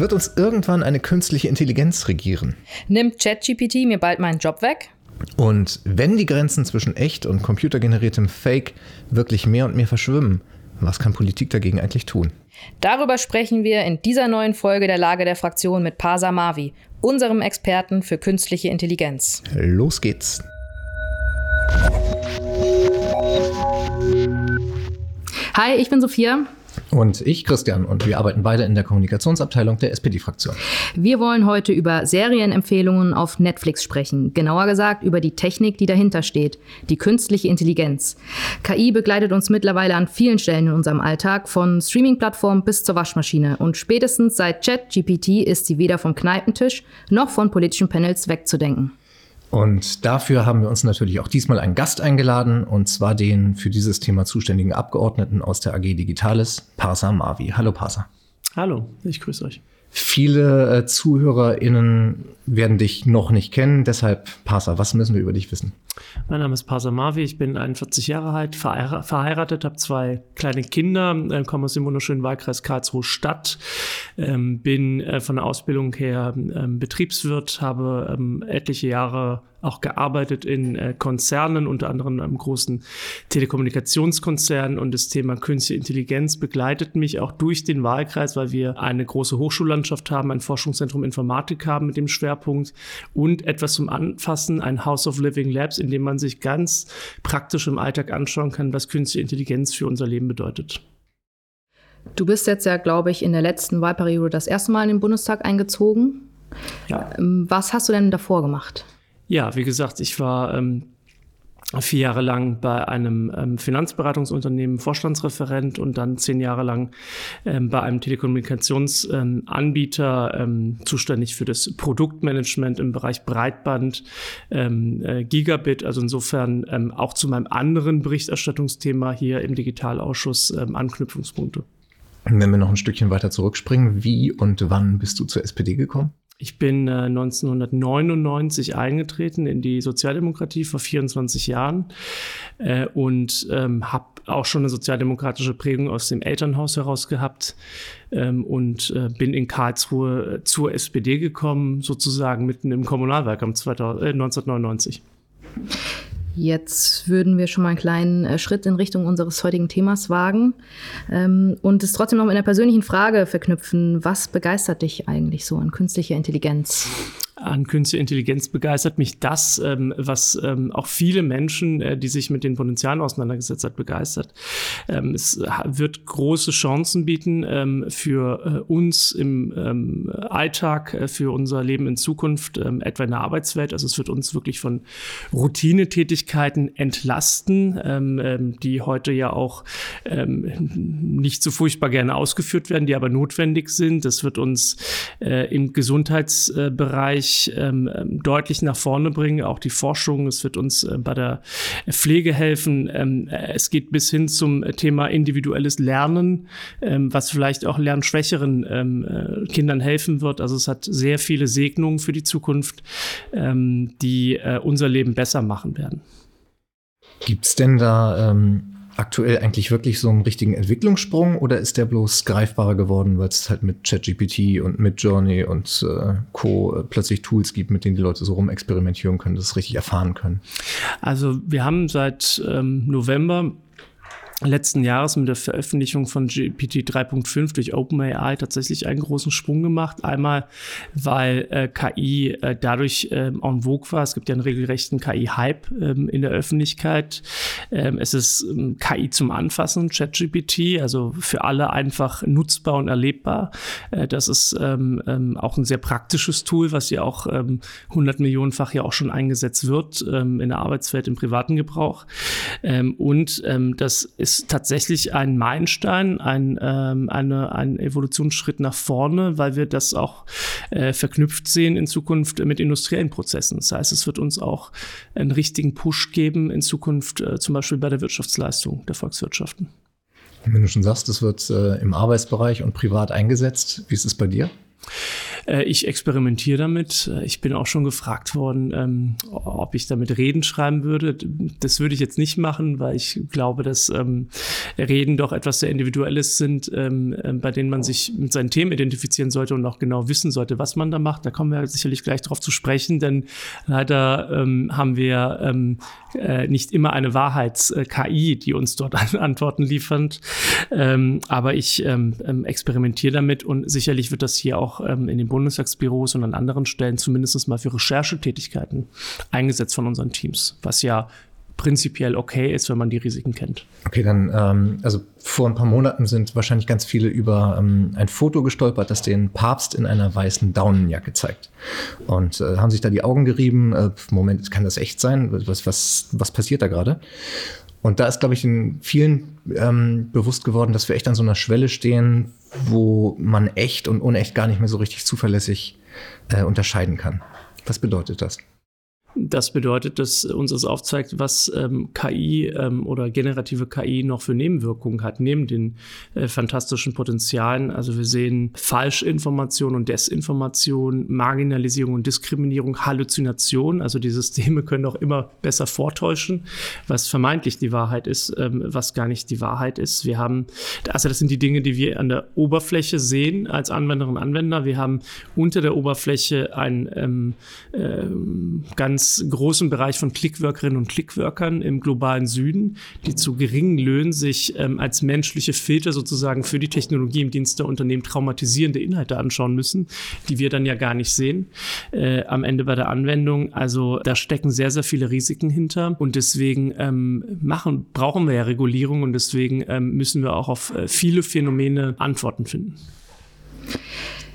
Wird uns irgendwann eine künstliche Intelligenz regieren? Nimmt ChatGPT mir bald meinen Job weg? Und wenn die Grenzen zwischen echt und computergeneriertem Fake wirklich mehr und mehr verschwimmen, was kann Politik dagegen eigentlich tun? Darüber sprechen wir in dieser neuen Folge der Lage der Fraktion mit Pasa Mavi, unserem Experten für künstliche Intelligenz. Los geht's. Hi, ich bin Sophia. Und ich, Christian, und wir arbeiten beide in der Kommunikationsabteilung der SPD-Fraktion. Wir wollen heute über Serienempfehlungen auf Netflix sprechen. Genauer gesagt über die Technik, die dahinter steht, die künstliche Intelligenz. KI begleitet uns mittlerweile an vielen Stellen in unserem Alltag, von Streaming-Plattformen bis zur Waschmaschine. Und spätestens seit ChatGPT ist sie weder vom Kneipentisch noch von politischen Panels wegzudenken. Und dafür haben wir uns natürlich auch diesmal einen Gast eingeladen, und zwar den für dieses Thema zuständigen Abgeordneten aus der AG Digitales, Parsa Mavi. Hallo Parsa. Hallo, ich grüße euch. Viele äh, ZuhörerInnen werden dich noch nicht kennen, deshalb Parsa, was müssen wir über dich wissen? Mein Name ist Parsa Mavi, ich bin 41 Jahre alt, verheiratet, habe zwei kleine Kinder, äh, komme aus dem wunderschönen Wahlkreis Karlsruhe Stadt, ähm, bin äh, von der Ausbildung her ähm, Betriebswirt, habe ähm, etliche Jahre auch gearbeitet in äh, Konzernen, unter anderem einem großen Telekommunikationskonzern und das Thema Künstliche Intelligenz begleitet mich auch durch den Wahlkreis, weil wir eine große Hochschullandschaft haben, ein Forschungszentrum Informatik haben mit dem Schwerpunkt und etwas zum Anfassen, ein House of Living Labs, in dem man sich ganz praktisch im Alltag anschauen kann, was künstliche Intelligenz für unser Leben bedeutet. Du bist jetzt ja, glaube ich, in der letzten Wahlperiode das erste Mal in den Bundestag eingezogen. Ja. Ähm, was hast du denn davor gemacht? Ja, wie gesagt, ich war ähm, vier Jahre lang bei einem ähm, Finanzberatungsunternehmen Vorstandsreferent und dann zehn Jahre lang ähm, bei einem Telekommunikationsanbieter ähm, zuständig für das Produktmanagement im Bereich Breitband, ähm, äh, Gigabit. Also insofern ähm, auch zu meinem anderen Berichterstattungsthema hier im Digitalausschuss ähm, Anknüpfungspunkte. Wenn wir noch ein Stückchen weiter zurückspringen, wie und wann bist du zur SPD gekommen? Ich bin äh, 1999 eingetreten in die Sozialdemokratie vor 24 Jahren äh, und ähm, habe auch schon eine sozialdemokratische Prägung aus dem Elternhaus heraus gehabt ähm, und äh, bin in Karlsruhe äh, zur SPD gekommen, sozusagen mitten im Kommunalwahlkampf 2000, 1999. Jetzt würden wir schon mal einen kleinen äh, Schritt in Richtung unseres heutigen Themas wagen ähm, und es trotzdem noch mit einer persönlichen Frage verknüpfen. Was begeistert dich eigentlich so an künstlicher Intelligenz? An künstliche Intelligenz begeistert mich das, ähm, was ähm, auch viele Menschen, äh, die sich mit den Potenzialen auseinandergesetzt hat, begeistert. Ähm, es wird große Chancen bieten ähm, für äh, uns im ähm, Alltag, äh, für unser Leben in Zukunft, ähm, etwa in der Arbeitswelt. Also es wird uns wirklich von Routinetätigkeiten entlasten, die heute ja auch nicht so furchtbar gerne ausgeführt werden, die aber notwendig sind. Das wird uns äh, im Gesundheitsbereich wirklich ähm, ähm, deutlich nach vorne bringen. Auch die Forschung, es wird uns äh, bei der Pflege helfen. Ähm, äh, es geht bis hin zum Thema individuelles Lernen, ähm, was vielleicht auch lernschwächeren ähm, äh, Kindern helfen wird. Also es hat sehr viele Segnungen für die Zukunft, ähm, die äh, unser Leben besser machen werden. Gibt es denn da ähm, aktuell eigentlich wirklich so einen richtigen Entwicklungssprung oder ist der bloß greifbarer geworden, weil es halt mit ChatGPT und mit Journey und äh, Co. Äh, plötzlich Tools gibt, mit denen die Leute so rumexperimentieren können, das richtig erfahren können? Also wir haben seit ähm, November letzten Jahres mit der Veröffentlichung von GPT 3.5 durch OpenAI tatsächlich einen großen Sprung gemacht. Einmal, weil äh, KI äh, dadurch ähm, en vogue war. Es gibt ja einen regelrechten KI-Hype ähm, in der Öffentlichkeit. Ähm, es ist ähm, KI zum Anfassen, ChatGPT, also für alle einfach nutzbar und erlebbar. Äh, das ist ähm, ähm, auch ein sehr praktisches Tool, was ja auch ähm, 100 Millionenfach ja auch schon eingesetzt wird in der Arbeitswelt, im privaten Gebrauch. Und das ist ist tatsächlich ein Meilenstein, ein, ähm, eine, ein Evolutionsschritt nach vorne, weil wir das auch äh, verknüpft sehen in Zukunft mit industriellen Prozessen. Das heißt, es wird uns auch einen richtigen Push geben in Zukunft, äh, zum Beispiel bei der Wirtschaftsleistung der Volkswirtschaften. Wenn du schon sagst, es wird äh, im Arbeitsbereich und privat eingesetzt, wie ist es bei dir? Äh, ich experimentiere damit. Ich bin auch schon gefragt worden, ähm, ob ich damit Reden schreiben würde. Das würde ich jetzt nicht machen, weil ich glaube, dass ähm, Reden doch etwas sehr Individuelles sind, ähm, äh, bei denen man sich mit seinen Themen identifizieren sollte und auch genau wissen sollte, was man da macht. Da kommen wir sicherlich gleich darauf zu sprechen, denn leider ähm, haben wir ähm, äh, nicht immer eine Wahrheits-KI, die uns dort Antworten liefert. Ähm, aber ich experimentiere damit und sicherlich wird das hier auch in den Bundestagsbüros und an anderen Stellen zumindest mal für Recherchetätigkeiten eingesetzt von unseren Teams, was ja prinzipiell okay ist, wenn man die Risiken kennt. Okay, dann, ähm, also vor ein paar Monaten sind wahrscheinlich ganz viele über ähm, ein Foto gestolpert, das den Papst in einer weißen Daunenjacke zeigt. Und äh, haben sich da die Augen gerieben. Äh, Moment, kann das echt sein? Was, was, was passiert da gerade? Und da ist, glaube ich, in vielen ähm, bewusst geworden, dass wir echt an so einer Schwelle stehen, wo man echt und unecht gar nicht mehr so richtig zuverlässig äh, unterscheiden kann. Was bedeutet das? Das bedeutet, dass uns das aufzeigt, was ähm, KI ähm, oder generative KI noch für Nebenwirkungen hat, neben den äh, fantastischen Potenzialen. Also wir sehen Falschinformation und Desinformation, Marginalisierung und Diskriminierung, Halluzination. Also die Systeme können auch immer besser vortäuschen, was vermeintlich die Wahrheit ist, ähm, was gar nicht die Wahrheit ist. Wir haben, also das sind die Dinge, die wir an der Oberfläche sehen als Anwenderinnen und Anwender. Wir haben unter der Oberfläche ein ähm, äh, ganz ganz großen Bereich von Clickworkerinnen und Clickworkern im globalen Süden, die zu geringen Löhnen sich ähm, als menschliche Filter sozusagen für die Technologie im Dienst der Unternehmen traumatisierende Inhalte anschauen müssen, die wir dann ja gar nicht sehen äh, am Ende bei der Anwendung. Also da stecken sehr, sehr viele Risiken hinter und deswegen ähm, machen, brauchen wir ja Regulierung und deswegen ähm, müssen wir auch auf äh, viele Phänomene Antworten finden.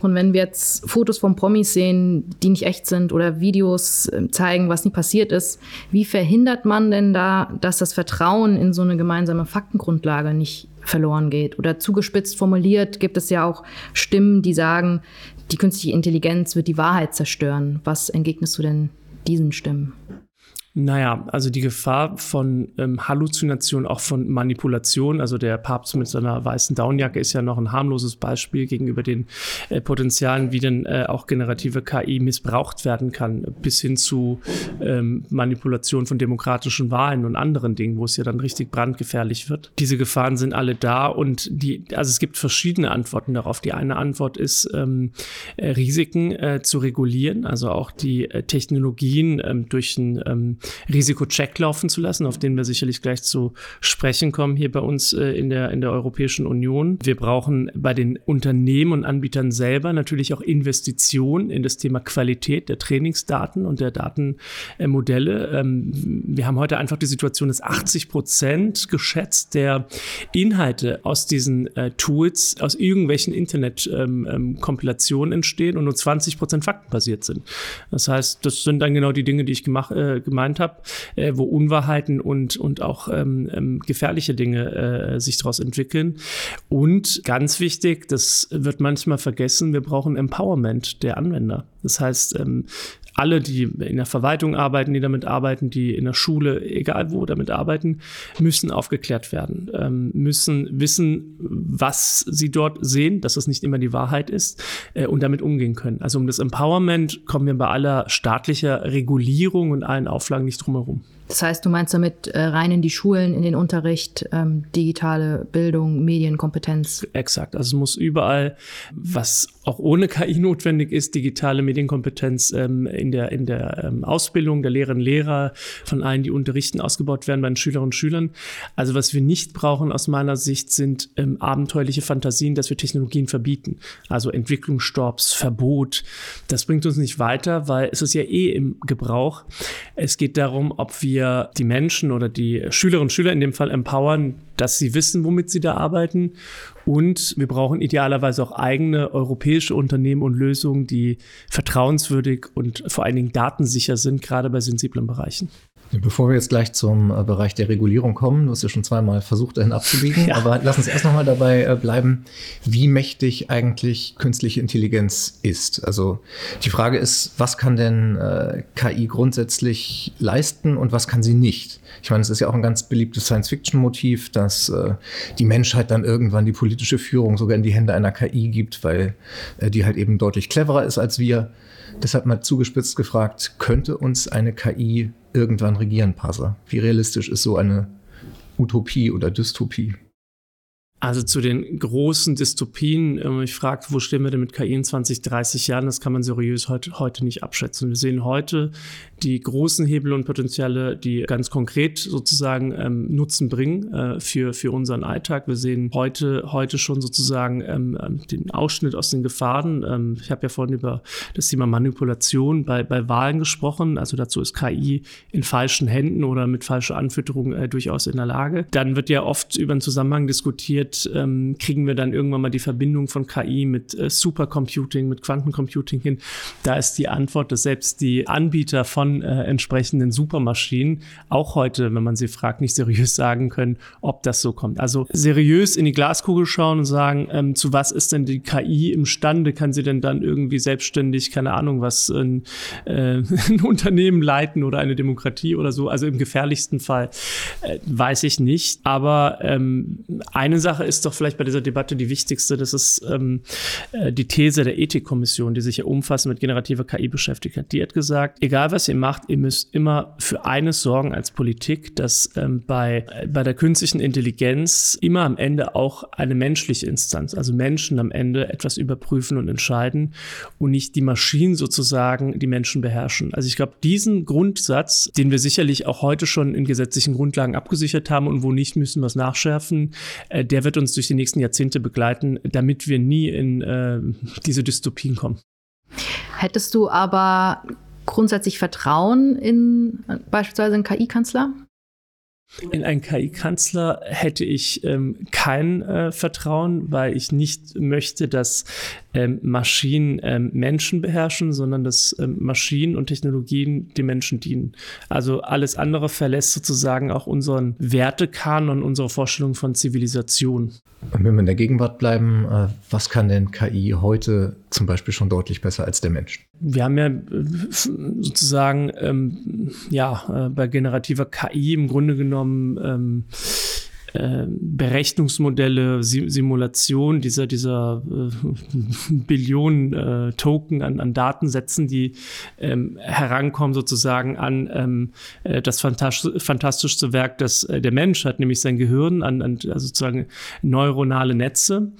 Und wenn wir jetzt Fotos von Promis sehen, die nicht echt sind oder Videos ähm, zeigen, was nie passiert ist, wie verhindert man denn da, dass das Vertrauen in so eine gemeinsame Faktengrundlage nicht verloren geht? Oder zugespitzt formuliert gibt es ja auch Stimmen, die sagen, die künstliche Intelligenz wird die Wahrheit zerstören. Was entgegnest du denn diesen Stimmen? Naja, also die Gefahr von ähm, Halluzination, auch von Manipulation, also der Papst mit seiner weißen Downjacke ist ja noch ein harmloses Beispiel gegenüber den äh, Potenzialen, wie denn äh, auch generative KI missbraucht werden kann, bis hin zu ähm, Manipulation von demokratischen Wahlen und anderen Dingen, wo es ja dann richtig brandgefährlich wird. Diese Gefahren sind alle da und die, also es gibt verschiedene Antworten darauf. Die eine Antwort ist, ähm, äh, Risiken äh, zu regulieren, also auch die äh, Technologien ähm, durch ein ähm, Risikocheck laufen zu lassen, auf den wir sicherlich gleich zu sprechen kommen hier bei uns äh, in, der, in der Europäischen Union. Wir brauchen bei den Unternehmen und Anbietern selber natürlich auch Investitionen in das Thema Qualität der Trainingsdaten und der Datenmodelle. Ähm, wir haben heute einfach die Situation, dass 80 Prozent geschätzt der Inhalte aus diesen äh, Tools aus irgendwelchen Internet-Kompilationen ähm, ähm, entstehen und nur 20 Prozent faktenbasiert sind. Das heißt, das sind dann genau die Dinge, die ich gemacht, äh, gemeint genannt habe, äh, wo Unwahrheiten und, und auch ähm, ähm, gefährliche Dinge äh, sich daraus entwickeln. Und ganz wichtig, das wird manchmal vergessen, wir brauchen Empowerment der Anwender. Das heißt, ähm, alle, die in der Verwaltung arbeiten, die damit arbeiten, die in der Schule, egal wo, damit arbeiten, müssen aufgeklärt werden, ähm, müssen wissen, was sie dort sehen, dass das nicht immer die Wahrheit ist äh, und damit umgehen können. Also um das Empowerment kommen wir bei aller staatlicher Regulierung und allen Auflagen nicht drum herum. Das heißt, du meinst damit äh, rein in die Schulen, in den Unterricht, ähm, digitale Bildung, Medienkompetenz? Exakt. Also es muss überall, was auch ohne KI notwendig ist, digitale Medienkompetenz ähm, in der, in der ähm, Ausbildung der Lehrerinnen und Lehrer von allen, die unterrichten, ausgebaut werden bei den Schülerinnen und Schülern. Also was wir nicht brauchen aus meiner Sicht sind ähm, abenteuerliche Fantasien, dass wir Technologien verbieten. Also Entwicklungsstopps, Verbot. Das bringt uns nicht weiter, weil es ist ja eh im Gebrauch. Es geht darum, ob wir wir die Menschen oder die Schülerinnen und Schüler in dem Fall empowern, dass sie wissen, womit sie da arbeiten. Und wir brauchen idealerweise auch eigene europäische Unternehmen und Lösungen, die vertrauenswürdig und vor allen Dingen datensicher sind, gerade bei sensiblen Bereichen. Bevor wir jetzt gleich zum äh, Bereich der Regulierung kommen, du hast ja schon zweimal versucht, dahin abzubiegen, ja. aber lass uns erst nochmal dabei äh, bleiben, wie mächtig eigentlich künstliche Intelligenz ist. Also die Frage ist, was kann denn äh, KI grundsätzlich leisten und was kann sie nicht? Ich meine, es ist ja auch ein ganz beliebtes Science-Fiction-Motiv, dass äh, die Menschheit dann irgendwann die politische Führung sogar in die Hände einer KI gibt, weil äh, die halt eben deutlich cleverer ist als wir. Deshalb mal zugespitzt gefragt, könnte uns eine KI irgendwann regieren, Passer? Wie realistisch ist so eine Utopie oder Dystopie? Also zu den großen Dystopien, ähm, ich frage, wo stehen wir denn mit KI in 20, 30 Jahren? Das kann man seriös heute, heute nicht abschätzen. Wir sehen heute die großen Hebel und Potenziale, die ganz konkret sozusagen ähm, Nutzen bringen äh, für, für unseren Alltag. Wir sehen heute, heute schon sozusagen ähm, ähm den Ausschnitt aus den Gefahren. Ähm, ich habe ja vorhin über das Thema Manipulation bei, bei Wahlen gesprochen. Also dazu ist KI in falschen Händen oder mit falscher Anfütterung äh, durchaus in der Lage. Dann wird ja oft über einen Zusammenhang diskutiert, ähm, kriegen wir dann irgendwann mal die Verbindung von KI mit äh, Supercomputing, mit Quantencomputing hin. Da ist die Antwort, dass selbst die Anbieter von äh, entsprechenden Supermaschinen auch heute, wenn man sie fragt, nicht seriös sagen können, ob das so kommt. Also seriös in die Glaskugel schauen und sagen, ähm, zu was ist denn die KI imstande? Kann sie denn dann irgendwie selbstständig, keine Ahnung, was ein, äh, ein Unternehmen leiten oder eine Demokratie oder so? Also im gefährlichsten Fall äh, weiß ich nicht. Aber ähm, eine Sache ist doch vielleicht bei dieser Debatte die wichtigste, das ist ähm, äh, die These der Ethikkommission, die sich ja umfassend mit generativer KI beschäftigt hat. Die hat gesagt, egal was ihr macht, ihr müsst immer für eines sorgen als Politik, dass ähm, bei, bei der künstlichen Intelligenz immer am Ende auch eine menschliche Instanz, also Menschen am Ende etwas überprüfen und entscheiden und nicht die Maschinen sozusagen die Menschen beherrschen. Also ich glaube, diesen Grundsatz, den wir sicherlich auch heute schon in gesetzlichen Grundlagen abgesichert haben und wo nicht müssen wir es nachschärfen, äh, der wird uns durch die nächsten Jahrzehnte begleiten, damit wir nie in äh, diese Dystopien kommen. Hättest du aber grundsätzlich Vertrauen in beispielsweise einen KI-Kanzler? In einen KI-Kanzler hätte ich ähm, kein äh, Vertrauen, weil ich nicht möchte, dass ähm, Maschinen ähm, Menschen beherrschen, sondern dass ähm, Maschinen und Technologien den Menschen dienen. Also alles andere verlässt sozusagen auch unseren Wertekanon, unsere Vorstellung von Zivilisation. Und wenn wir in der Gegenwart bleiben, äh, was kann denn KI heute zum Beispiel schon deutlich besser als der Mensch? Wir haben ja äh, sozusagen ähm, ja, äh, bei generativer KI im Grunde genommen ähm, äh, Berechnungsmodelle, Simulation dieser, dieser äh, Billionen äh, Token an, an Datensätzen, die ähm, herankommen sozusagen an ähm, äh, das fantastisch, fantastischste Werk, das äh, der Mensch hat, nämlich sein Gehirn, an, an sozusagen neuronale Netze.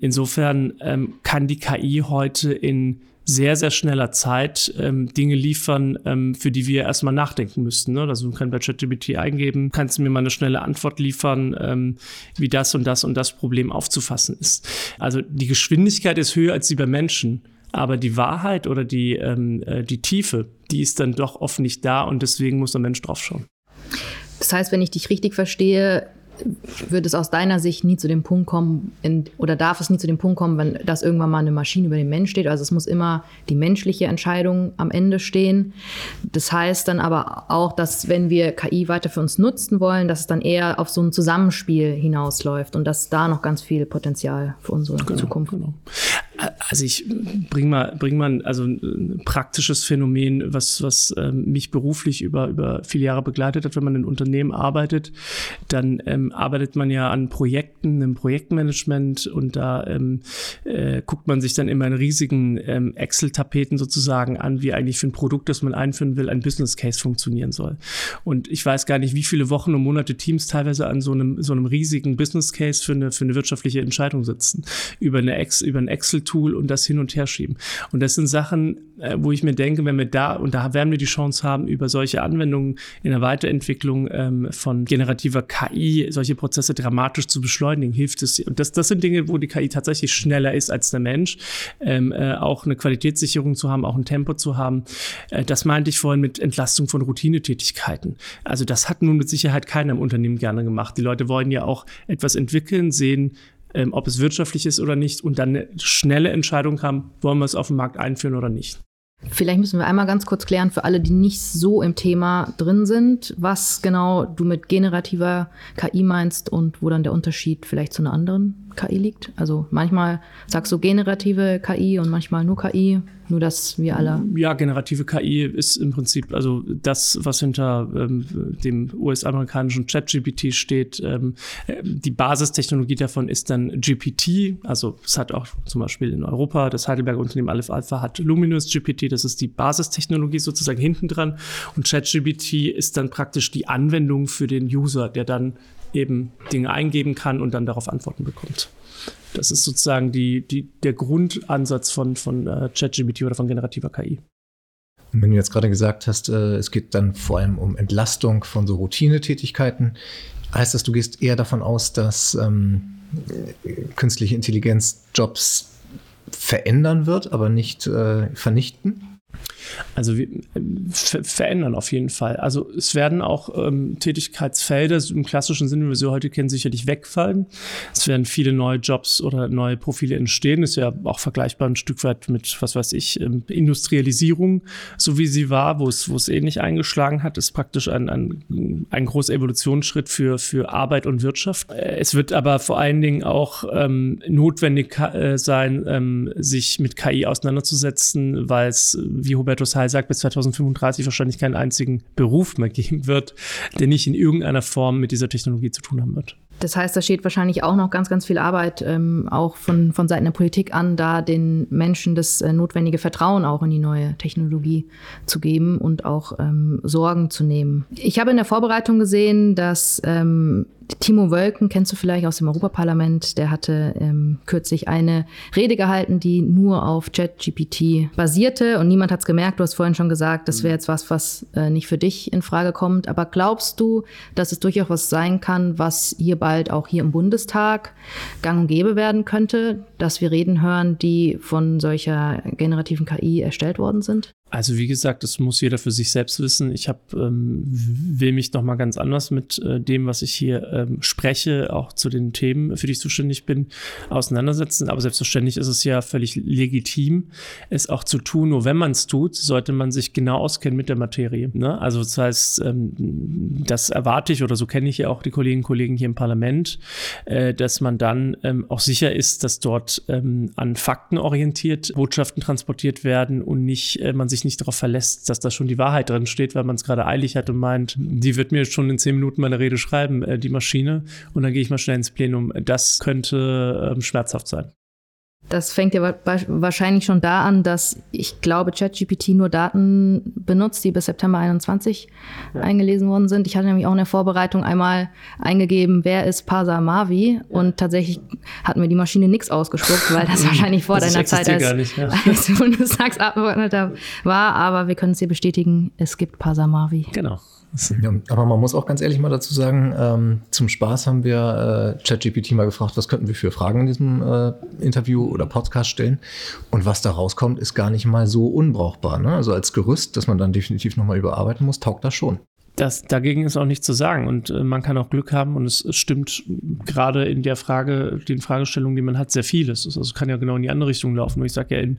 Insofern ähm, kann die KI heute in sehr, sehr schneller Zeit ähm, Dinge liefern, ähm, für die wir erstmal nachdenken müssten. Ne? Also du kannst bei ChatGPT eingeben, kannst mir mal eine schnelle Antwort liefern, ähm, wie das und das und das Problem aufzufassen ist. Also die Geschwindigkeit ist höher als die bei Menschen. Aber die Wahrheit oder die, ähm, äh, die Tiefe, die ist dann doch oft nicht da und deswegen muss der Mensch draufschauen. Das heißt, wenn ich dich richtig verstehe, wird es aus deiner Sicht nie zu dem Punkt kommen, in, oder darf es nie zu dem Punkt kommen, wenn das irgendwann mal eine Maschine über den Mensch steht? Also es muss immer die menschliche Entscheidung am Ende stehen. Das heißt dann aber auch, dass wenn wir KI weiter für uns nutzen wollen, dass es dann eher auf so ein Zusammenspiel hinausläuft und dass da noch ganz viel Potenzial für unsere genau, Zukunft. Genau. Also ich bring mal, bring mal also ein praktisches Phänomen, was, was ähm, mich beruflich über, über viele Jahre begleitet hat. Wenn man in Unternehmen arbeitet, dann ähm, arbeitet man ja an Projekten, im Projektmanagement und da ähm, äh, guckt man sich dann immer in riesigen ähm, Excel-Tapeten sozusagen an, wie eigentlich für ein Produkt, das man einführen will, ein Business Case funktionieren soll. Und ich weiß gar nicht, wie viele Wochen und Monate Teams teilweise an so einem, so einem riesigen Business Case für eine, für eine wirtschaftliche Entscheidung sitzen. Über, eine Ex, über ein Excel-Tool und das hin und her schieben. Und das sind Sachen, äh, wo ich mir denke, wenn wir da, und da werden wir die Chance haben, über solche Anwendungen in der Weiterentwicklung ähm, von generativer KI solche Prozesse dramatisch zu beschleunigen, hilft es. Und das, das sind Dinge, wo die KI tatsächlich schneller ist als der Mensch, ähm, äh, auch eine Qualitätssicherung zu haben, auch ein Tempo zu haben. Äh, das meinte ich vorhin mit Entlastung von Routinetätigkeiten. Also das hat nun mit Sicherheit keiner im Unternehmen gerne gemacht. Die Leute wollen ja auch etwas entwickeln, sehen, ähm, ob es wirtschaftlich ist oder nicht und dann eine schnelle Entscheidung haben, wollen wir es auf dem Markt einführen oder nicht. Vielleicht müssen wir einmal ganz kurz klären für alle, die nicht so im Thema drin sind, was genau du mit generativer KI meinst und wo dann der Unterschied vielleicht zu einer anderen KI liegt. Also manchmal sagst du generative KI und manchmal nur KI, nur dass wir alle. Ja, generative KI ist im Prinzip also das, was hinter ähm, dem US-amerikanischen ChatGPT steht. Ähm, die Basistechnologie davon ist dann GPT. Also es hat auch zum Beispiel in Europa das Heidelberger Unternehmen Aleph Alpha hat Luminous GPT. Das ist die Basistechnologie sozusagen hinten dran. Und ChatGPT ist dann praktisch die Anwendung für den User, der dann eben Dinge eingeben kann und dann darauf Antworten bekommt. Das ist sozusagen die, die, der Grundansatz von, von äh, ChatGPT oder von generativer KI. Und wenn du jetzt gerade gesagt hast, äh, es geht dann vor allem um Entlastung von so Routinetätigkeiten, heißt das, du gehst eher davon aus, dass ähm, künstliche Intelligenz Jobs verändern wird, aber nicht äh, vernichten? Also wir ver verändern auf jeden Fall. Also es werden auch ähm, Tätigkeitsfelder im klassischen Sinne, wie wir sie heute kennen, sicherlich wegfallen. Es werden viele neue Jobs oder neue Profile entstehen. Ist ja auch vergleichbar ein Stück weit mit, was weiß ich, ähm, Industrialisierung, so wie sie war, wo es, wo es ähnlich eingeschlagen hat, ist praktisch ein, ein, ein großer Evolutionsschritt für, für Arbeit und Wirtschaft. Es wird aber vor allen Dingen auch ähm, notwendig äh, sein, ähm, sich mit KI auseinanderzusetzen, weil es wie Hubertus Heil sagt, bis 2035 wahrscheinlich keinen einzigen Beruf mehr geben wird, der nicht in irgendeiner Form mit dieser Technologie zu tun haben wird. Das heißt, da steht wahrscheinlich auch noch ganz, ganz viel Arbeit ähm, auch von, von Seiten der Politik an, da den Menschen das äh, notwendige Vertrauen auch in die neue Technologie zu geben und auch ähm, Sorgen zu nehmen. Ich habe in der Vorbereitung gesehen, dass ähm, Timo Wölken kennst du vielleicht aus dem Europaparlament. Der hatte ähm, kürzlich eine Rede gehalten, die nur auf ChatGPT basierte und niemand hat es gemerkt. Du hast vorhin schon gesagt, das wäre jetzt was, was äh, nicht für dich in Frage kommt. Aber glaubst du, dass es durchaus was sein kann, was hier bald auch hier im Bundestag gang und gäbe werden könnte, dass wir Reden hören, die von solcher generativen KI erstellt worden sind? Also wie gesagt, das muss jeder für sich selbst wissen. Ich hab, ähm, will mich noch mal ganz anders mit äh, dem, was ich hier ähm, spreche, auch zu den Themen, für die ich zuständig bin, auseinandersetzen. Aber selbstverständlich ist es ja völlig legitim, es auch zu tun. Nur wenn man es tut, sollte man sich genau auskennen mit der Materie. Ne? Also das heißt, ähm, das erwarte ich oder so kenne ich ja auch die Kolleginnen und Kollegen hier im Parlament, äh, dass man dann ähm, auch sicher ist, dass dort ähm, an Fakten orientiert Botschaften transportiert werden und nicht äh, man sich sich nicht darauf verlässt, dass da schon die Wahrheit drin steht, weil man es gerade eilig hat und meint, die wird mir schon in zehn Minuten meine Rede schreiben, äh, die Maschine, und dann gehe ich mal schnell ins Plenum. Das könnte ähm, schmerzhaft sein. Das fängt ja wahrscheinlich schon da an, dass ich glaube, ChatGPT nur Daten benutzt, die bis September 21 ja. eingelesen worden sind. Ich hatte nämlich auch in der Vorbereitung einmal eingegeben, wer ist Parsa Mavi? Ja. Und tatsächlich hat mir die Maschine nichts ausgespuckt, weil das wahrscheinlich vor das deiner Zeit als, nicht, ja. als Bundestagsabgeordneter war. Aber wir können es dir bestätigen, es gibt Parsa Mavi. Genau. Ja, aber man muss auch ganz ehrlich mal dazu sagen, ähm, zum Spaß haben wir äh, ChatGPT mal gefragt, was könnten wir für Fragen in diesem äh, Interview oder Podcast stellen. Und was da rauskommt, ist gar nicht mal so unbrauchbar. Ne? Also als Gerüst, das man dann definitiv nochmal überarbeiten muss, taugt das schon das, dagegen ist auch nichts zu sagen. Und äh, man kann auch Glück haben und es, es, stimmt gerade in der Frage, den Fragestellungen, die man hat, sehr vieles. Also es kann ja genau in die andere Richtung laufen. Und ich sage ja, in,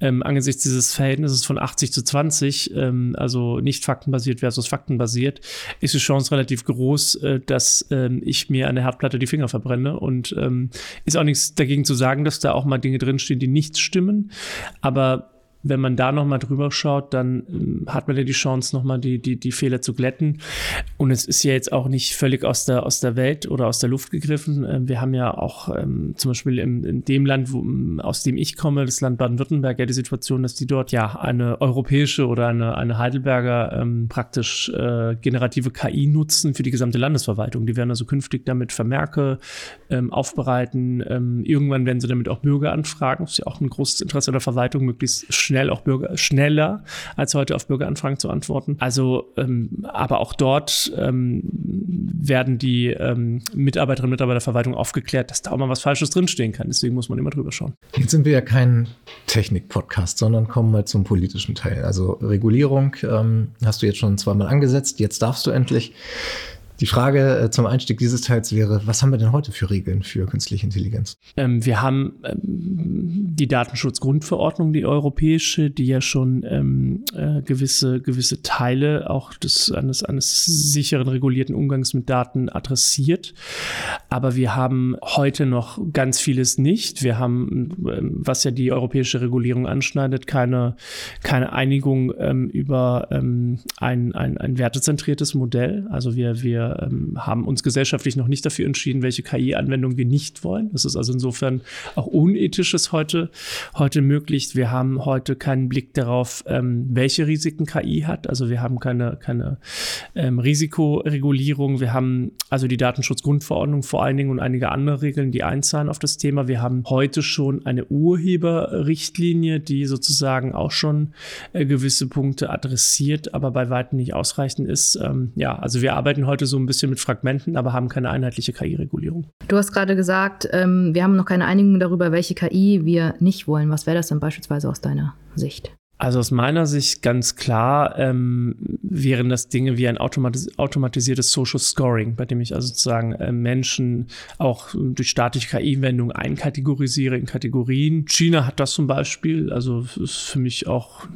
ähm, angesichts dieses Verhältnisses von 80 zu 20, ähm, also nicht faktenbasiert versus faktenbasiert, ist die Chance relativ groß, äh, dass ähm, ich mir an der Herdplatte die Finger verbrenne. Und ähm, ist auch nichts dagegen zu sagen, dass da auch mal Dinge drinstehen, die nicht stimmen. Aber wenn man da nochmal drüber schaut, dann ähm, hat man ja die Chance, nochmal die, die, die Fehler zu glätten. Und es ist ja jetzt auch nicht völlig aus der, aus der Welt oder aus der Luft gegriffen. Ähm, wir haben ja auch ähm, zum Beispiel im, in dem Land, wo, aus dem ich komme, das Land Baden-Württemberg, ja die Situation, dass die dort ja eine europäische oder eine, eine Heidelberger ähm, praktisch äh, generative KI nutzen für die gesamte Landesverwaltung. Die werden also künftig damit Vermerke ähm, aufbereiten. Ähm, irgendwann werden sie damit auch Bürger anfragen. Das ist ja auch ein großes Interesse der Verwaltung, möglichst schnell schnell auch Bürger, schneller als heute auf Bürgeranfragen zu antworten. Also, ähm, aber auch dort ähm, werden die ähm, Mitarbeiterinnen und Mitarbeiter der Verwaltung aufgeklärt, dass da auch mal was Falsches drinstehen kann. Deswegen muss man immer drüber schauen. Jetzt sind wir ja kein Technik-Podcast, sondern kommen mal zum politischen Teil. Also Regulierung ähm, hast du jetzt schon zweimal angesetzt. Jetzt darfst du endlich. Die Frage äh, zum Einstieg dieses Teils wäre, was haben wir denn heute für Regeln für künstliche Intelligenz? Ähm, wir haben ähm, die Datenschutzgrundverordnung, die europäische, die ja schon ähm, äh, gewisse, gewisse Teile auch des, eines, eines sicheren, regulierten Umgangs mit Daten adressiert. Aber wir haben heute noch ganz vieles nicht. Wir haben, ähm, was ja die europäische Regulierung anschneidet, keine, keine Einigung ähm, über ähm, ein, ein, ein wertezentriertes Modell. Also wir, wir ähm, haben uns gesellschaftlich noch nicht dafür entschieden, welche KI-Anwendung wir nicht wollen. Das ist also insofern auch unethisches heute, heute möglich. Wir haben heute keinen Blick darauf, ähm, welche Risiken KI hat. Also wir haben keine, keine ähm, Risikoregulierung. Wir haben also die Datenschutzgrundverordnung vor allen Dingen und einige andere Regeln, die einzahlen auf das Thema. Wir haben heute schon eine Urheberrichtlinie, die sozusagen auch schon äh, gewisse Punkte adressiert, aber bei weitem nicht ausreichend ist. Ähm, ja, also wir arbeiten heute so ein bisschen mit Fragmenten, aber haben keine einheitliche KI-Regulierung. Du hast gerade gesagt, ähm, wir haben noch keine Einigung darüber, welche KI wir nicht wollen. Was wäre das denn beispielsweise aus deiner Sicht? Also aus meiner Sicht ganz klar ähm, wären das Dinge wie ein automatis automatisiertes Social Scoring, bei dem ich also sozusagen äh, Menschen auch durch staatliche KI-Wendungen einkategorisiere in Kategorien. China hat das zum Beispiel, also ist für mich auch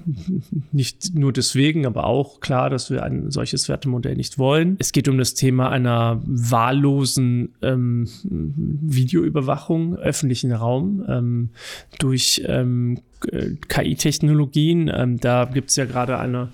nicht nur deswegen, aber auch klar, dass wir ein solches Wertemodell nicht wollen. Es geht um das Thema einer wahllosen ähm, Videoüberwachung öffentlichen Raum ähm, durch ähm, KI-Technologien. Ähm, da gibt es ja gerade eine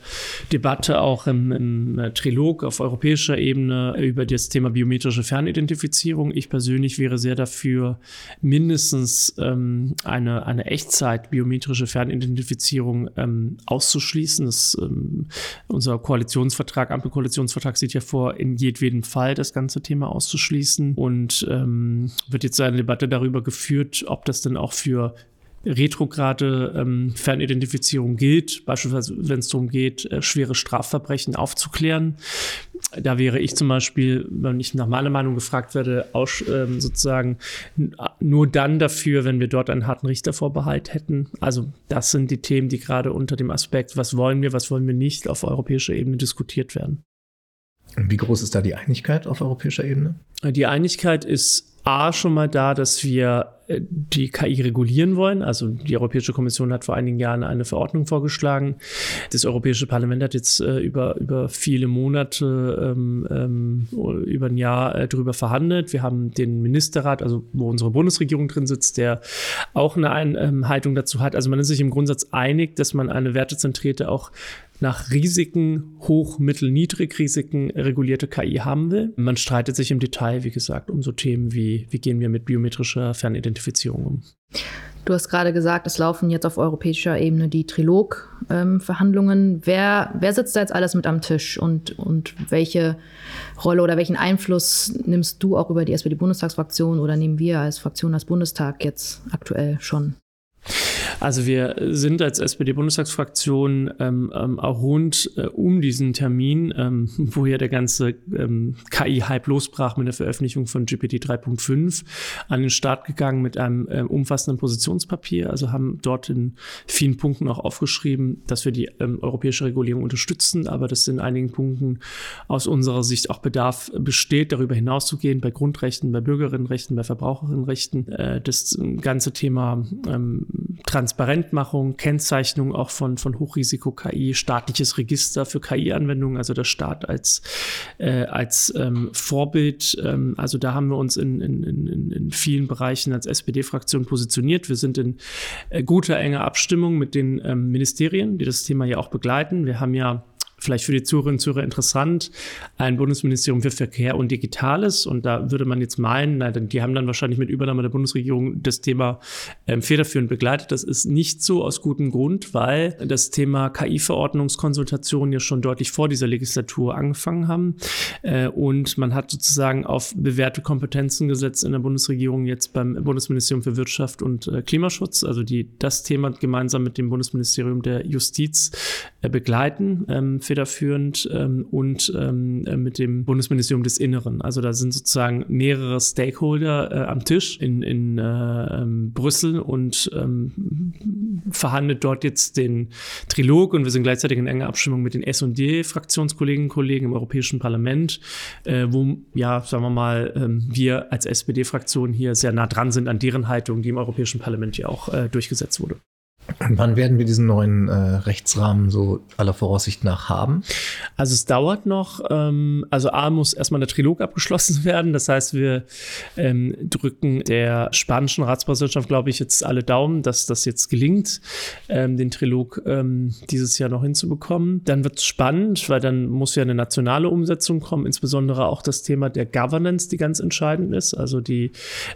Debatte auch im, im, äh, Trilog auf europäischer Ebene über das Thema biometrische Fernidentifizierung. Ich persönlich wäre sehr dafür, mindestens ähm, eine, eine Echtzeit-biometrische Fernidentifizierung ähm, auszuschließen. Das, ähm, unser Koalitionsvertrag, Ampelkoalitionsvertrag sieht ja vor, in jedem Fall das ganze Thema auszuschließen. Und ähm, wird jetzt eine Debatte darüber geführt, ob das denn auch für retrograde ähm, Fernidentifizierung gilt, beispielsweise wenn es darum geht, äh, schwere Strafverbrechen aufzuklären. Da wäre ich zum Beispiel, wenn ich nach meiner Meinung gefragt werde, aus, ähm, sozusagen nur dann dafür, wenn wir dort einen harten Richtervorbehalt hätten. Also das sind die Themen, die gerade unter dem Aspekt, was wollen wir, was wollen wir nicht, auf europäischer Ebene diskutiert werden. Wie groß ist da die Einigkeit auf europäischer Ebene? Die Einigkeit ist A schon mal da, dass wir äh, die KI regulieren wollen. Also die Europäische Kommission hat vor einigen Jahren eine Verordnung vorgeschlagen. Das Europäische Parlament hat jetzt äh, über, über viele Monate, ähm, ähm, über ein Jahr äh, darüber verhandelt. Wir haben den Ministerrat, also wo unsere Bundesregierung drin sitzt, der auch eine Einhaltung dazu hat. Also man ist sich im Grundsatz einig, dass man eine wertezentrierte auch nach Risiken, hoch, mittel, niedrig Risiken regulierte KI haben will. Man streitet sich im Detail, wie gesagt, um so Themen wie, wie gehen wir mit biometrischer Fernidentifizierung um. Du hast gerade gesagt, es laufen jetzt auf europäischer Ebene die Trilog-Verhandlungen. Ähm, wer, wer sitzt da jetzt alles mit am Tisch und, und welche Rolle oder welchen Einfluss nimmst du auch über die SPD-Bundestagsfraktion oder nehmen wir als Fraktion als Bundestag jetzt aktuell schon? Also wir sind als SPD-Bundestagsfraktion ähm, ähm, auch rund äh, um diesen Termin, ähm, wo ja der ganze ähm, KI-Hype losbrach mit der Veröffentlichung von GPT 3.5, an den Start gegangen mit einem ähm, umfassenden Positionspapier. Also haben dort in vielen Punkten auch aufgeschrieben, dass wir die ähm, europäische Regulierung unterstützen, aber dass in einigen Punkten aus unserer Sicht auch Bedarf besteht, darüber hinauszugehen bei Grundrechten, bei Bürgerinnenrechten, bei Verbraucherinnenrechten. Äh, das ganze Thema ähm, Transparentmachung, Kennzeichnung auch von, von Hochrisiko-KI, staatliches Register für KI-Anwendungen, also der Staat als, äh, als ähm, Vorbild. Ähm, also da haben wir uns in, in, in, in vielen Bereichen als SPD-Fraktion positioniert. Wir sind in äh, guter, enger Abstimmung mit den ähm, Ministerien, die das Thema ja auch begleiten. Wir haben ja vielleicht für die Zuhörerinnen und Zuhörer interessant, ein Bundesministerium für Verkehr und Digitales. Und da würde man jetzt meinen, na, die haben dann wahrscheinlich mit Übernahme der Bundesregierung das Thema ähm, federführend begleitet. Das ist nicht so aus gutem Grund, weil das Thema KI-Verordnungskonsultation ja schon deutlich vor dieser Legislatur angefangen haben. Äh, und man hat sozusagen auf bewährte Kompetenzen gesetzt in der Bundesregierung jetzt beim Bundesministerium für Wirtschaft und äh, Klimaschutz, also die das Thema gemeinsam mit dem Bundesministerium der Justiz äh, begleiten ähm, für federführend ähm, und ähm, äh, mit dem Bundesministerium des Inneren. Also da sind sozusagen mehrere Stakeholder äh, am Tisch in, in äh, ähm, Brüssel und ähm, verhandelt dort jetzt den Trilog und wir sind gleichzeitig in enger Abstimmung mit den S&D-Fraktionskolleginnen und Kollegen im Europäischen Parlament, äh, wo, ja, sagen wir mal, ähm, wir als SPD-Fraktion hier sehr nah dran sind an deren Haltung, die im Europäischen Parlament ja auch äh, durchgesetzt wurde. Wann werden wir diesen neuen äh, Rechtsrahmen so aller Voraussicht nach haben? Also es dauert noch. Ähm, also A muss erstmal der Trilog abgeschlossen werden. Das heißt, wir ähm, drücken der spanischen Ratspräsidentschaft, glaube ich, jetzt alle Daumen, dass das jetzt gelingt, ähm, den Trilog ähm, dieses Jahr noch hinzubekommen. Dann wird es spannend, weil dann muss ja eine nationale Umsetzung kommen, insbesondere auch das Thema der Governance, die ganz entscheidend ist. Also die,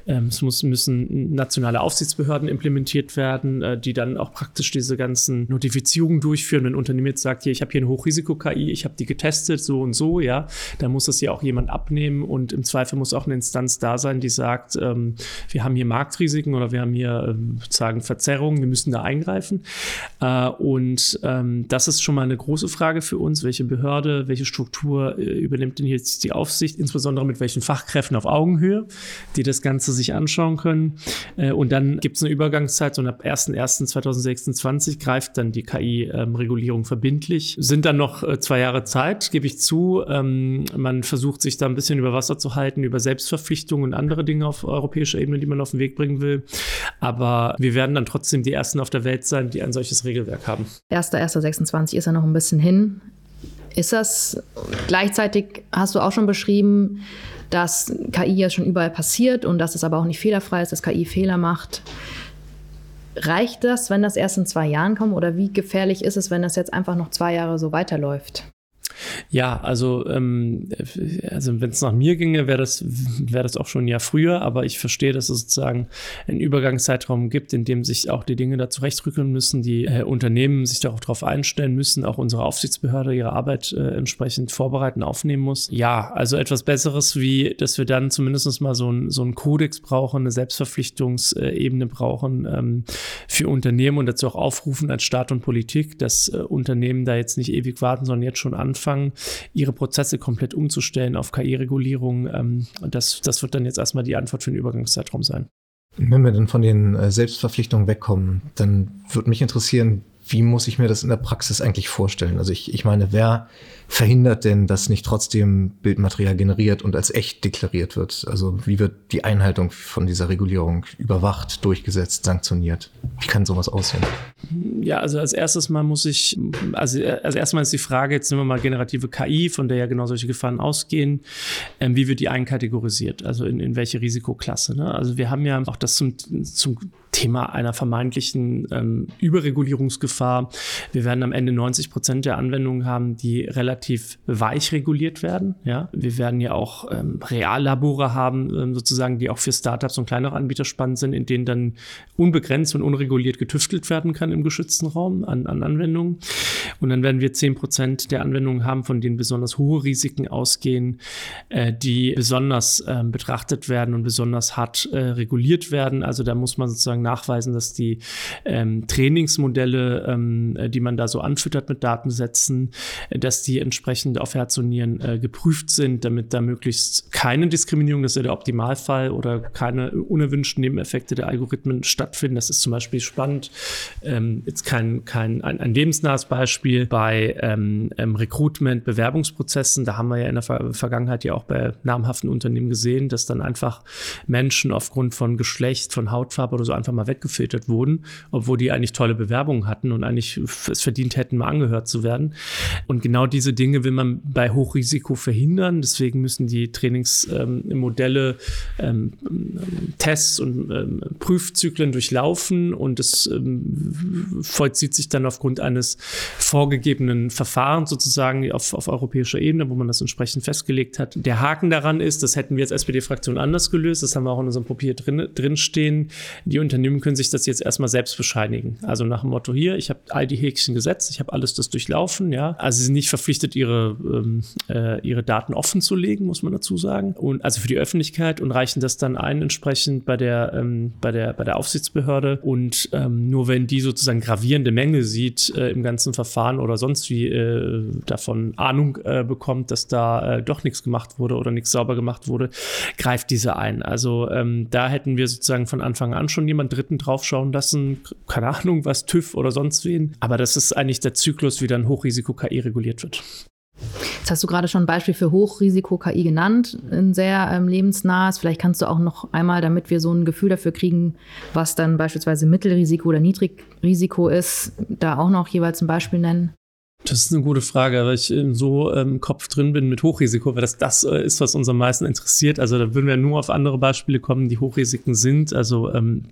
ähm, es muss, müssen nationale Aufsichtsbehörden implementiert werden, äh, die dann auch praktisch diese ganzen Notifizierungen durchführen. Wenn ein Unternehmen jetzt sagt, hier, ich habe hier eine Hochrisiko-KI, ich habe die getestet, so und so, ja, dann muss das ja auch jemand abnehmen und im Zweifel muss auch eine Instanz da sein, die sagt, ähm, wir haben hier Marktrisiken oder wir haben hier ähm, sozusagen Verzerrungen, wir müssen da eingreifen. Äh, und ähm, das ist schon mal eine große Frage für uns, welche Behörde, welche Struktur äh, übernimmt denn jetzt die Aufsicht, insbesondere mit welchen Fachkräften auf Augenhöhe, die das Ganze sich anschauen können. Äh, und dann gibt es eine Übergangszeit, so ab 1.1.2020 2026 greift dann die KI-Regulierung ähm, verbindlich. Sind dann noch äh, zwei Jahre Zeit, gebe ich zu. Ähm, man versucht sich da ein bisschen über Wasser zu halten, über Selbstverpflichtungen und andere Dinge auf europäischer Ebene, die man auf den Weg bringen will. Aber wir werden dann trotzdem die Ersten auf der Welt sein, die ein solches Regelwerk haben. 1.1.26 ist ja noch ein bisschen hin. Ist das gleichzeitig, hast du auch schon beschrieben, dass KI ja schon überall passiert und dass es aber auch nicht fehlerfrei ist, dass KI Fehler macht. Reicht das, wenn das erst in zwei Jahren kommt? Oder wie gefährlich ist es, wenn das jetzt einfach noch zwei Jahre so weiterläuft? Ja, also, ähm, also wenn es nach mir ginge, wäre das, wär das auch schon ein Jahr früher, aber ich verstehe, dass es sozusagen einen Übergangszeitraum gibt, in dem sich auch die Dinge da zurechtrücken müssen, die äh, Unternehmen sich darauf einstellen müssen, auch unsere Aufsichtsbehörde ihre Arbeit äh, entsprechend vorbereiten, aufnehmen muss. Ja, also etwas Besseres, wie dass wir dann zumindest mal so, ein, so einen Kodex brauchen, eine Selbstverpflichtungsebene brauchen ähm, für Unternehmen und dazu auch aufrufen als Staat und Politik, dass äh, Unternehmen da jetzt nicht ewig warten, sondern jetzt schon anfangen anfangen, ihre Prozesse komplett umzustellen auf KI-Regulierung. Ähm, das, das wird dann jetzt erstmal die Antwort für den Übergangszeitraum sein. Wenn wir dann von den äh, Selbstverpflichtungen wegkommen, dann würde mich interessieren, wie muss ich mir das in der Praxis eigentlich vorstellen? Also ich, ich meine, wer verhindert denn, dass nicht trotzdem Bildmaterial generiert und als echt deklariert wird? Also wie wird die Einhaltung von dieser Regulierung überwacht, durchgesetzt, sanktioniert? Wie kann sowas aussehen? Ja, also als erstes mal muss ich, also als erstes ist die Frage, jetzt nehmen wir mal generative KI, von der ja genau solche Gefahren ausgehen, ähm, wie wird die einkategorisiert? Also in, in welche Risikoklasse? Ne? Also wir haben ja auch das zum, zum Thema einer vermeintlichen ähm, Überregulierungsgefahr. Wir werden am Ende 90 Prozent der Anwendungen haben, die relativ weich reguliert werden. Ja? Wir werden ja auch ähm, Reallabore haben, ähm, sozusagen, die auch für Startups und kleinere Anbieter spannend sind, in denen dann unbegrenzt und unreguliert getüftelt werden kann im geschützten Raum an, an Anwendungen. Und dann werden wir 10 Prozent der Anwendungen haben, von denen besonders hohe Risiken ausgehen, äh, die besonders äh, betrachtet werden und besonders hart äh, reguliert werden. Also da muss man sozusagen nachweisen, dass die ähm, Trainingsmodelle, ähm, die man da so anfüttert mit Datensätzen, dass die entsprechend auf Herz und Nieren äh, geprüft sind, damit da möglichst keine Diskriminierung, das ist ja der Optimalfall, oder keine unerwünschten Nebeneffekte der Algorithmen stattfinden. Das ist zum Beispiel spannend. Ähm, jetzt kein, kein ein, ein lebensnahes Beispiel bei ähm, ähm, Recruitment, Bewerbungsprozessen. Da haben wir ja in der Ver Vergangenheit ja auch bei namhaften Unternehmen gesehen, dass dann einfach Menschen aufgrund von Geschlecht, von Hautfarbe oder so einfach mal weggefiltert wurden, obwohl die eigentlich tolle Bewerbungen hatten und eigentlich es verdient hätten, mal angehört zu werden. Und genau diese Dinge will man bei Hochrisiko verhindern. Deswegen müssen die Trainingsmodelle ähm, ähm, Tests und ähm, Prüfzyklen durchlaufen und es ähm, vollzieht sich dann aufgrund eines vorgegebenen Verfahrens sozusagen auf, auf europäischer Ebene, wo man das entsprechend festgelegt hat. Der Haken daran ist, das hätten wir als SPD-Fraktion anders gelöst, das haben wir auch in unserem Papier drin, drin die Unternehmen können sich das jetzt erstmal selbst bescheinigen. Also nach dem Motto hier, ich habe all die Häkchen gesetzt, ich habe alles das durchlaufen, ja. Also sie sind nicht verpflichtet, ihre, ähm, äh, ihre Daten offen zu legen, muss man dazu sagen. Und also für die Öffentlichkeit und reichen das dann ein entsprechend bei der, ähm, bei der, bei der Aufsichtsbehörde. Und ähm, nur wenn die sozusagen gravierende Mängel sieht äh, im ganzen Verfahren oder sonst wie äh, davon Ahnung äh, bekommt, dass da äh, doch nichts gemacht wurde oder nichts sauber gemacht wurde, greift diese ein. Also ähm, da hätten wir sozusagen von Anfang an schon jemand Dritten draufschauen lassen, keine Ahnung, was TÜV oder sonst wen. Aber das ist eigentlich der Zyklus, wie dann Hochrisiko-KI reguliert wird. Jetzt hast du gerade schon ein Beispiel für Hochrisiko-KI genannt, ein sehr ähm, lebensnahes. Vielleicht kannst du auch noch einmal, damit wir so ein Gefühl dafür kriegen, was dann beispielsweise Mittelrisiko oder Niedrigrisiko ist, da auch noch jeweils ein Beispiel nennen. Das ist eine gute Frage, weil ich so im ähm, Kopf drin bin mit Hochrisiko, weil das das äh, ist, was uns am meisten interessiert. Also da würden wir nur auf andere Beispiele kommen, die Hochrisiken sind. Also ähm,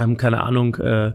ähm, keine Ahnung, äh,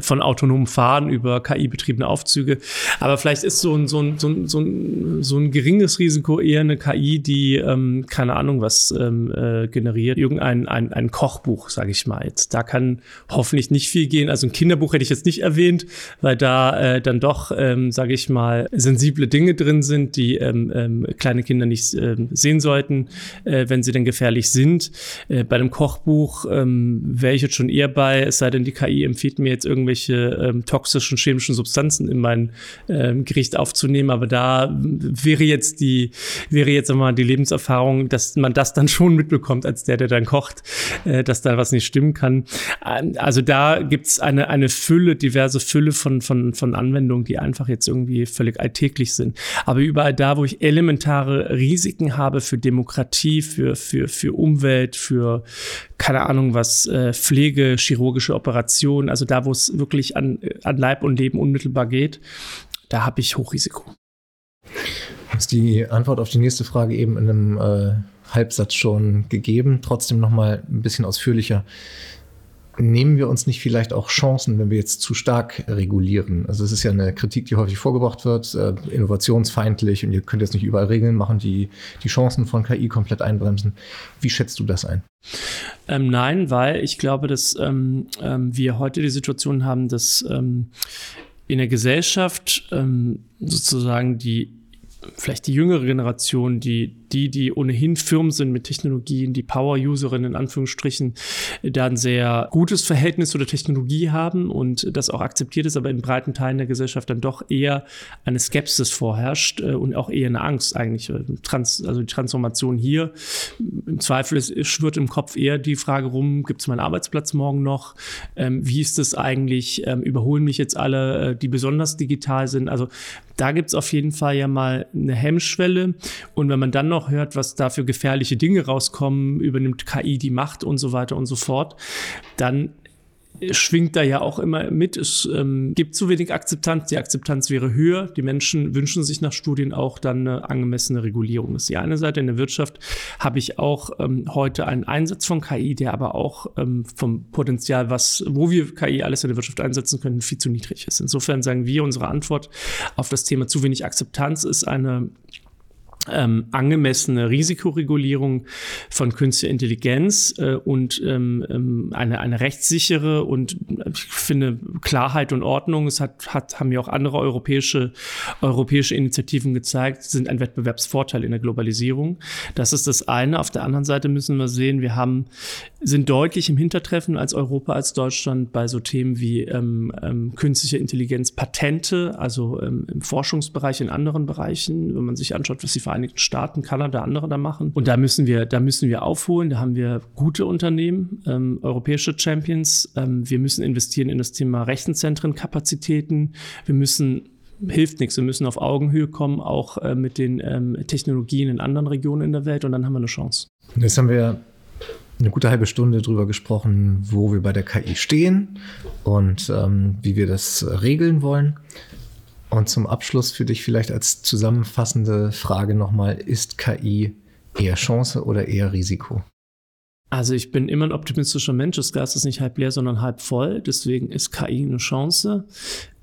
von autonomen Fahren über KI-betriebene Aufzüge. Aber vielleicht ist so ein, so, ein, so, ein, so, ein, so ein geringes Risiko eher eine KI, die, ähm, keine Ahnung, was ähm, äh, generiert. Irgendein ein, ein Kochbuch, sage ich mal jetzt. Da kann hoffentlich nicht viel gehen. Also ein Kinderbuch hätte ich jetzt nicht erwähnt, weil da äh, dann doch, ähm, sage ich mal, sensible Dinge drin sind, die ähm, ähm, kleine Kinder nicht ähm, sehen sollten, äh, wenn sie denn gefährlich sind. Äh, bei einem Kochbuch ähm, wäre ich jetzt schon eher bei es sei denn, die KI empfiehlt mir jetzt irgendwelche ähm, toxischen chemischen Substanzen in mein ähm, Gericht aufzunehmen. Aber da wäre jetzt die, wäre jetzt einmal die Lebenserfahrung, dass man das dann schon mitbekommt, als der, der dann kocht, äh, dass da was nicht stimmen kann. Ähm, also da gibt es eine, eine Fülle, diverse Fülle von, von, von Anwendungen, die einfach jetzt irgendwie völlig alltäglich sind. Aber überall da, wo ich elementare Risiken habe für Demokratie, für, für, für Umwelt, für keine Ahnung was, äh, Pflege, chirurgische Operationen, also da, wo es wirklich an, an Leib und Leben unmittelbar geht, da habe ich Hochrisiko. Ist die Antwort auf die nächste Frage eben in einem äh, Halbsatz schon gegeben, trotzdem nochmal ein bisschen ausführlicher nehmen wir uns nicht vielleicht auch Chancen, wenn wir jetzt zu stark regulieren? Also es ist ja eine Kritik, die häufig vorgebracht wird, äh, innovationsfeindlich und ihr könnt jetzt nicht überall Regeln machen, die die Chancen von KI komplett einbremsen. Wie schätzt du das ein? Ähm, nein, weil ich glaube, dass ähm, ähm, wir heute die Situation haben, dass ähm, in der Gesellschaft ähm, sozusagen die vielleicht die jüngere Generation, die die, die ohnehin Firmen sind mit Technologien, die Power-Userinnen in Anführungsstrichen, da ein sehr gutes Verhältnis zu der Technologie haben und das auch akzeptiert ist, aber in breiten Teilen der Gesellschaft dann doch eher eine Skepsis vorherrscht äh, und auch eher eine Angst eigentlich. Äh, Trans, also die Transformation hier. Im Zweifel ist, schwirrt im Kopf eher die Frage rum, gibt es meinen Arbeitsplatz morgen noch? Ähm, wie ist es eigentlich? Ähm, überholen mich jetzt alle, äh, die besonders digital sind? Also da gibt es auf jeden Fall ja mal eine Hemmschwelle. Und wenn man dann noch hört, was da für gefährliche Dinge rauskommen, übernimmt KI die Macht und so weiter und so fort, dann schwingt da ja auch immer mit. Es ähm, gibt zu wenig Akzeptanz. Die Akzeptanz wäre höher. Die Menschen wünschen sich nach Studien auch dann eine angemessene Regulierung. Das ist die eine Seite. In der Wirtschaft habe ich auch ähm, heute einen Einsatz von KI, der aber auch ähm, vom Potenzial, was, wo wir KI alles in der Wirtschaft einsetzen können, viel zu niedrig ist. Insofern sagen wir, unsere Antwort auf das Thema zu wenig Akzeptanz ist eine ähm, angemessene Risikoregulierung von künstlicher Intelligenz äh, und ähm, ähm eine, eine rechtssichere und ich finde Klarheit und Ordnung, es hat, hat, haben ja auch andere europäische, europäische Initiativen gezeigt, sind ein Wettbewerbsvorteil in der Globalisierung. Das ist das eine. Auf der anderen Seite müssen wir sehen, wir haben, sind deutlich im Hintertreffen als Europa, als Deutschland bei so Themen wie ähm, ähm, künstliche Intelligenz, Patente, also ähm, im Forschungsbereich, in anderen Bereichen, wenn man sich anschaut, was die Vereinigten Staaten, Kanada, andere da machen. Und da müssen wir, da müssen wir aufholen. Da haben wir gute Unternehmen, ähm, europäische Champions. Ähm, wir müssen investieren in das Thema Rechenzentren, Kapazitäten. Wir müssen hilft nichts. Wir müssen auf Augenhöhe kommen, auch äh, mit den ähm, Technologien in anderen Regionen in der Welt und dann haben wir eine Chance. Jetzt haben wir eine gute halbe Stunde darüber gesprochen, wo wir bei der KI stehen und ähm, wie wir das regeln wollen. Und zum Abschluss für dich vielleicht als zusammenfassende Frage nochmal, ist KI eher Chance oder eher Risiko? Also ich bin immer ein optimistischer Mensch. Das Glas ist nicht halb leer, sondern halb voll. Deswegen ist KI eine Chance.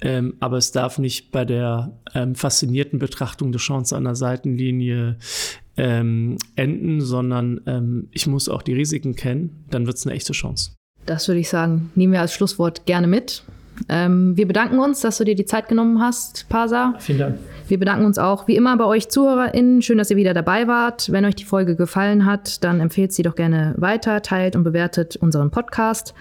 Ähm, aber es darf nicht bei der ähm, faszinierten Betrachtung der Chance an der Seitenlinie ähm, enden, sondern ähm, ich muss auch die Risiken kennen. Dann wird es eine echte Chance. das würde ich sagen, nehmen wir als Schlusswort gerne mit. Ähm, wir bedanken uns, dass du dir die Zeit genommen hast, Pasa. Vielen Dank. Wir bedanken uns auch wie immer bei euch ZuhörerInnen. Schön, dass ihr wieder dabei wart. Wenn euch die Folge gefallen hat, dann empfehlt sie doch gerne weiter, teilt und bewertet unseren Podcast.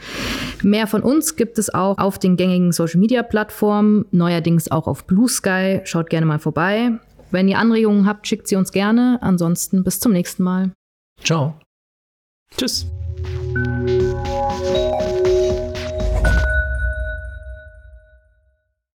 Mehr von uns gibt es auch auf den gängigen Social Media Plattformen, neuerdings auch auf Blue Sky. Schaut gerne mal vorbei. Wenn ihr Anregungen habt, schickt sie uns gerne. Ansonsten bis zum nächsten Mal. Ciao. Tschüss. Thank you.